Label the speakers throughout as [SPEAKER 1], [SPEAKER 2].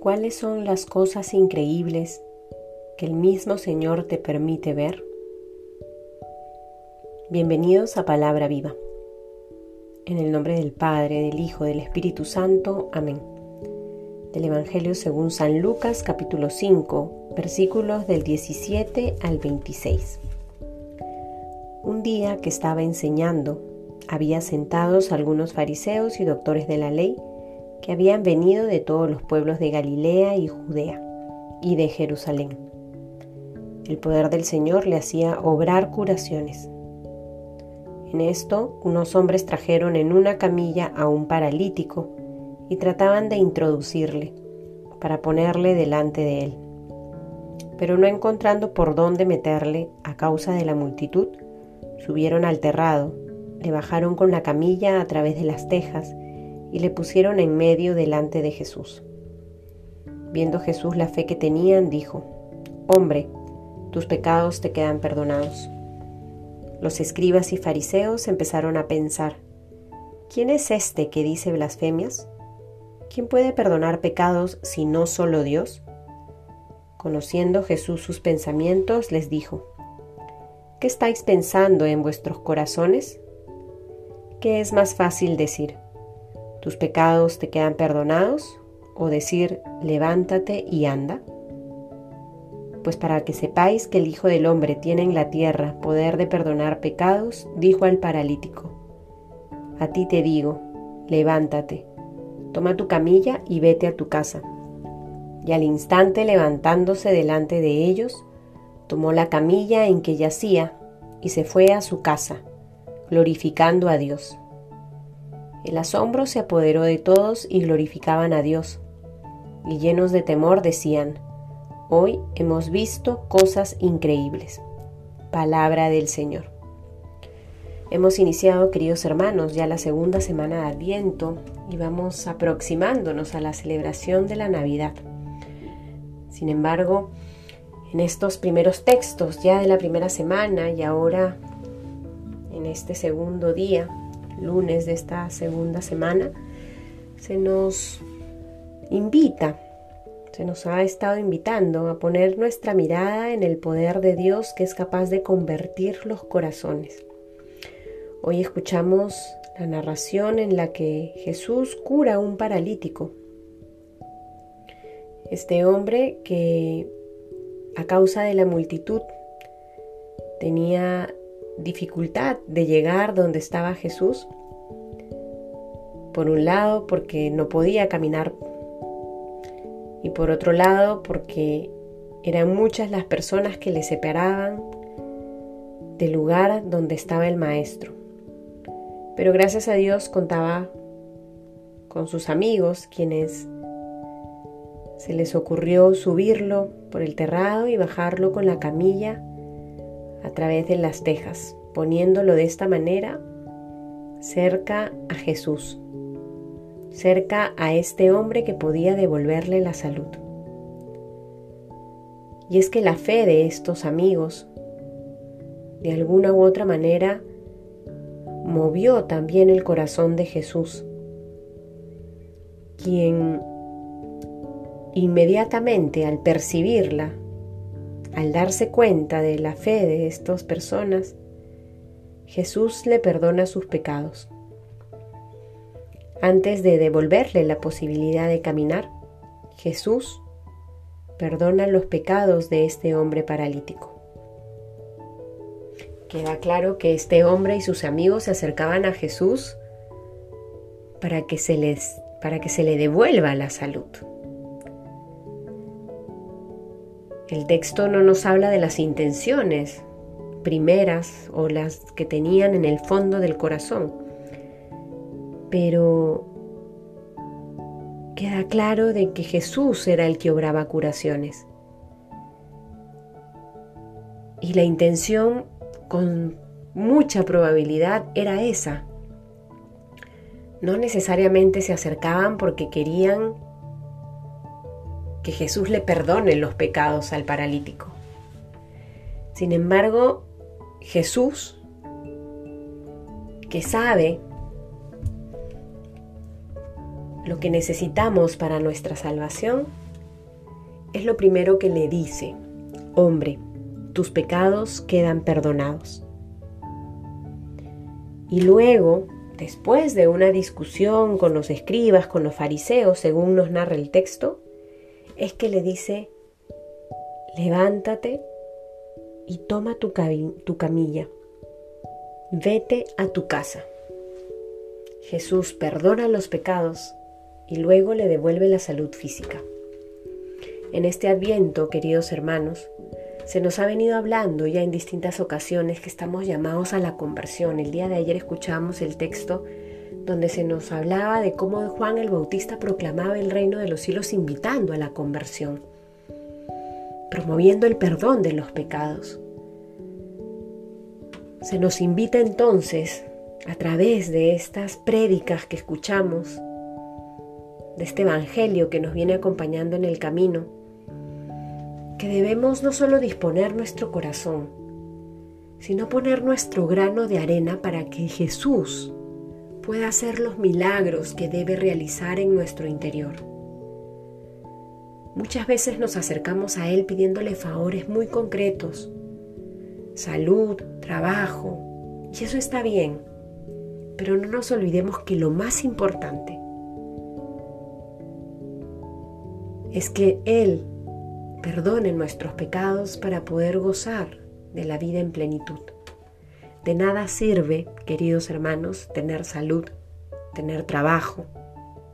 [SPEAKER 1] ¿Cuáles son las cosas increíbles que el mismo Señor te permite ver? Bienvenidos a Palabra Viva. En el nombre del Padre, del Hijo, del Espíritu Santo. Amén. Del Evangelio según San Lucas capítulo 5, versículos del 17 al 26. Un día que estaba enseñando, había sentados algunos fariseos y doctores de la ley que habían venido de todos los pueblos de Galilea y Judea y de Jerusalén. El poder del Señor le hacía obrar curaciones. En esto, unos hombres trajeron en una camilla a un paralítico y trataban de introducirle para ponerle delante de él. Pero no encontrando por dónde meterle a causa de la multitud, subieron al terrado, le bajaron con la camilla a través de las tejas y le pusieron en medio delante de Jesús. Viendo Jesús la fe que tenían, dijo, Hombre, tus pecados te quedan perdonados. Los escribas y fariseos empezaron a pensar, ¿quién es este que dice blasfemias? ¿Quién puede perdonar pecados si no solo Dios? Conociendo Jesús sus pensamientos, les dijo, ¿qué estáis pensando en vuestros corazones? ¿Qué es más fácil decir? Tus pecados te quedan perdonados o decir levántate y anda? Pues para que sepáis que el Hijo del Hombre tiene en la tierra poder de perdonar pecados, dijo al paralítico, a ti te digo, levántate, toma tu camilla y vete a tu casa. Y al instante levantándose delante de ellos, tomó la camilla en que yacía y se fue a su casa, glorificando a Dios. El asombro se apoderó de todos y glorificaban a Dios. Y llenos de temor decían, Hoy hemos visto cosas increíbles. Palabra del Señor. Hemos iniciado, queridos hermanos, ya la segunda semana de Adviento y vamos aproximándonos a la celebración de la Navidad. Sin embargo, en estos primeros textos ya de la primera semana y ahora en este segundo día lunes de esta segunda semana, se nos invita, se nos ha estado invitando a poner nuestra mirada en el poder de Dios que es capaz de convertir los corazones. Hoy escuchamos la narración en la que Jesús cura a un paralítico. Este hombre que a causa de la multitud tenía dificultad de llegar donde estaba Jesús. Por un lado porque no podía caminar y por otro lado porque eran muchas las personas que le separaban del lugar donde estaba el maestro. Pero gracias a Dios contaba con sus amigos quienes se les ocurrió subirlo por el terrado y bajarlo con la camilla a través de las tejas, poniéndolo de esta manera cerca a Jesús, cerca a este hombre que podía devolverle la salud. Y es que la fe de estos amigos, de alguna u otra manera, movió también el corazón de Jesús, quien inmediatamente al percibirla al darse cuenta de la fe de estas personas, Jesús le perdona sus pecados. Antes de devolverle la posibilidad de caminar, Jesús perdona los pecados de este hombre paralítico. Queda claro que este hombre y sus amigos se acercaban a Jesús para que se les para que se le devuelva la salud. El texto no nos habla de las intenciones primeras o las que tenían en el fondo del corazón, pero queda claro de que Jesús era el que obraba curaciones. Y la intención con mucha probabilidad era esa. No necesariamente se acercaban porque querían que Jesús le perdone los pecados al paralítico. Sin embargo, Jesús, que sabe lo que necesitamos para nuestra salvación, es lo primero que le dice, hombre, tus pecados quedan perdonados. Y luego, después de una discusión con los escribas, con los fariseos, según nos narra el texto, es que le dice, levántate y toma tu, camilla, vete a tu casa. Jesús perdona los pecados y luego le devuelve la salud física. En este adviento, queridos hermanos, se nos ha venido hablando ya en distintas ocasiones que estamos llamados a la conversión. El día de ayer escuchamos el texto donde se nos hablaba de cómo Juan el Bautista proclamaba el reino de los cielos invitando a la conversión, promoviendo el perdón de los pecados. Se nos invita entonces, a través de estas prédicas que escuchamos, de este Evangelio que nos viene acompañando en el camino, que debemos no solo disponer nuestro corazón, sino poner nuestro grano de arena para que Jesús pueda hacer los milagros que debe realizar en nuestro interior. Muchas veces nos acercamos a Él pidiéndole favores muy concretos, salud, trabajo, y eso está bien, pero no nos olvidemos que lo más importante es que Él perdone nuestros pecados para poder gozar de la vida en plenitud. De nada sirve, queridos hermanos, tener salud, tener trabajo,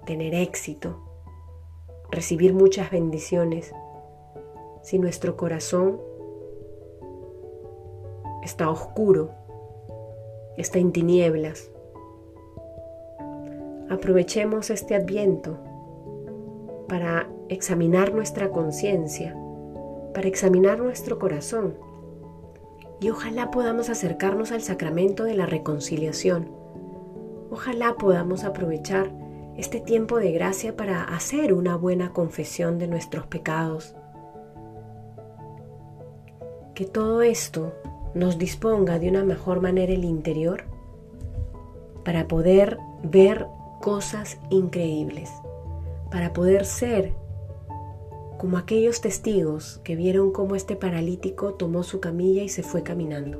[SPEAKER 1] tener éxito, recibir muchas bendiciones, si nuestro corazón está oscuro, está en tinieblas. Aprovechemos este adviento para examinar nuestra conciencia, para examinar nuestro corazón. Y ojalá podamos acercarnos al sacramento de la reconciliación. Ojalá podamos aprovechar este tiempo de gracia para hacer una buena confesión de nuestros pecados. Que todo esto nos disponga de una mejor manera el interior para poder ver cosas increíbles, para poder ser como aquellos testigos que vieron cómo este paralítico tomó su camilla y se fue caminando.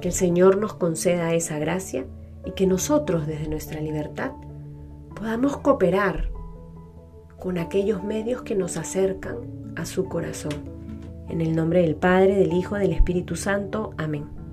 [SPEAKER 1] Que el Señor nos conceda esa gracia y que nosotros desde nuestra libertad podamos cooperar con aquellos medios que nos acercan a su corazón. En el nombre del Padre, del Hijo, del Espíritu Santo. Amén.